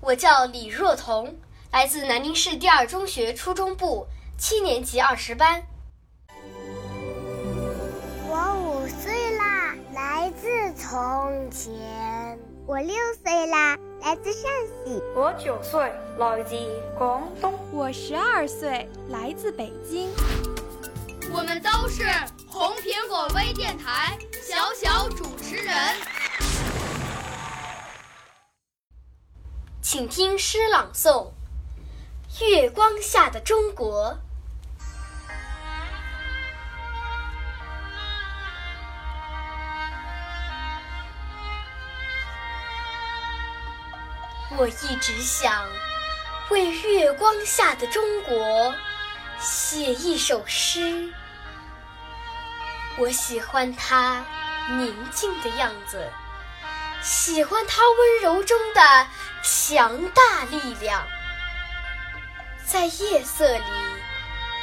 我叫李若彤，来自南宁市第二中学初中部七年级二十班。我五岁啦，来自从前。我六岁啦，来自陕西。我九岁，来自广东。我十二岁，来自北京。我们都是红苹果微电台小小主持人。请听诗朗诵《月光下的中国》。我一直想为月光下的中国写一首诗。我喜欢它宁静的样子，喜欢它温柔中的强大力量。在夜色里，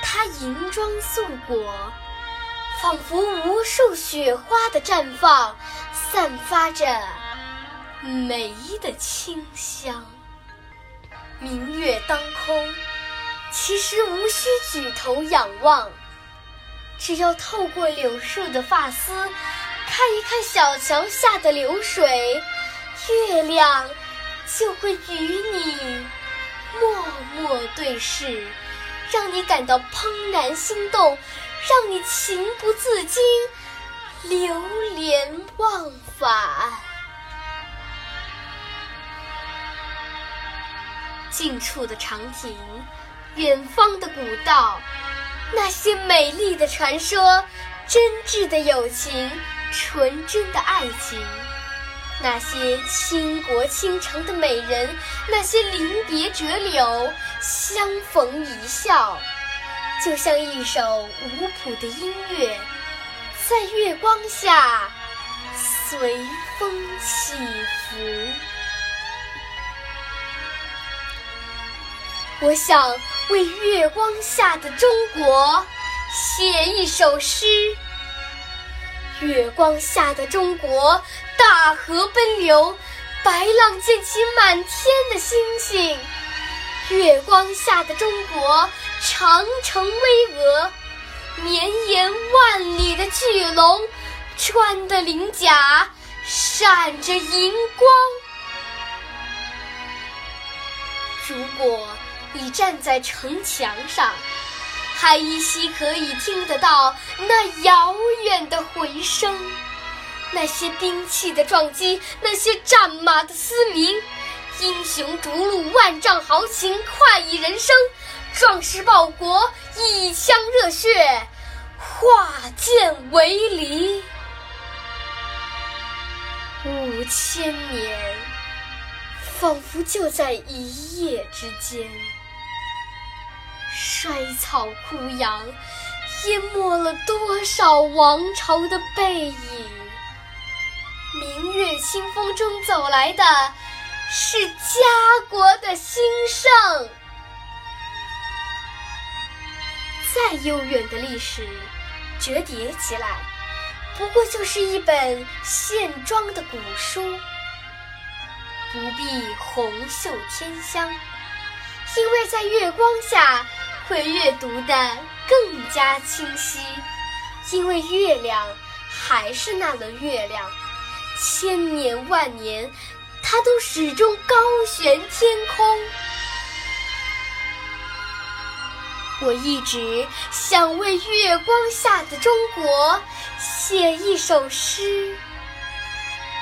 它银装素裹，仿佛无数雪花的绽放，散发着。梅的清香，明月当空，其实无需举头仰望，只要透过柳树的发丝，看一看小桥下的流水，月亮就会与你默默对视，让你感到怦然心动，让你情不自禁流连忘返。近处的长亭，远方的古道，那些美丽的传说，真挚的友情，纯真的爱情，那些倾国倾城的美人，那些临别折柳，相逢一笑，就像一首无谱的音乐，在月光下随风起伏。我想为月光下的中国写一首诗。月光下的中国，大河奔流，白浪溅起满天的星星。月光下的中国，长城巍峨，绵延万里的巨龙，穿的鳞甲闪着银光。如果。你站在城墙上，还依稀可以听得到那遥远的回声，那些兵器的撞击，那些战马的嘶鸣，英雄逐鹿，万丈豪情，快意人生，壮士报国，一腔热血，化剑为犁，五千年，仿佛就在一夜之间。衰草枯杨，淹没了多少王朝的背影。明月清风中走来的，是家国的兴盛。再悠远的历史，折叠起来，不过就是一本线装的古书，不必红袖添香，因为在月光下。会阅读的更加清晰，因为月亮还是那轮月亮，千年万年，它都始终高悬天空。我一直想为月光下的中国写一首诗。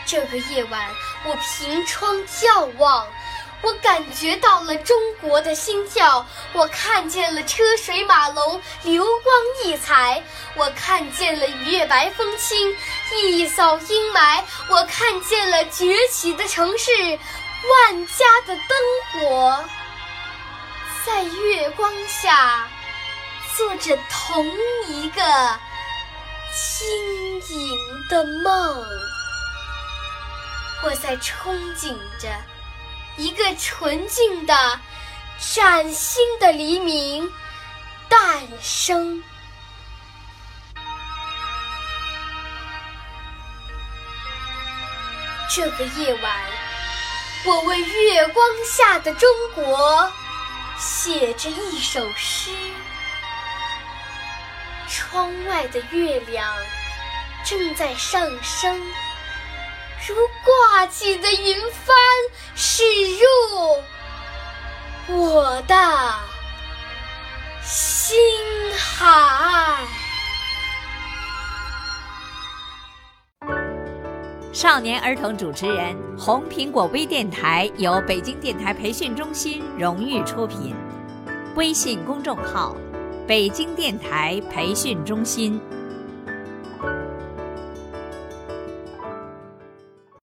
这个夜晚，我凭窗眺望，我感觉到了中国的心跳。我看见了车水马龙，流光溢彩；我看见了月白风清，一扫阴霾；我看见了崛起的城市，万家的灯火。在月光下，做着同一个轻盈的梦。我在憧憬着一个纯净的、崭新的黎明诞生。这个夜晚，我为月光下的中国。写着一首诗，窗外的月亮正在上升，如挂起的云帆驶入我的心海。少年儿童主持人，红苹果微电台由北京电台培训中心荣誉出品，微信公众号：北京电台培训中心。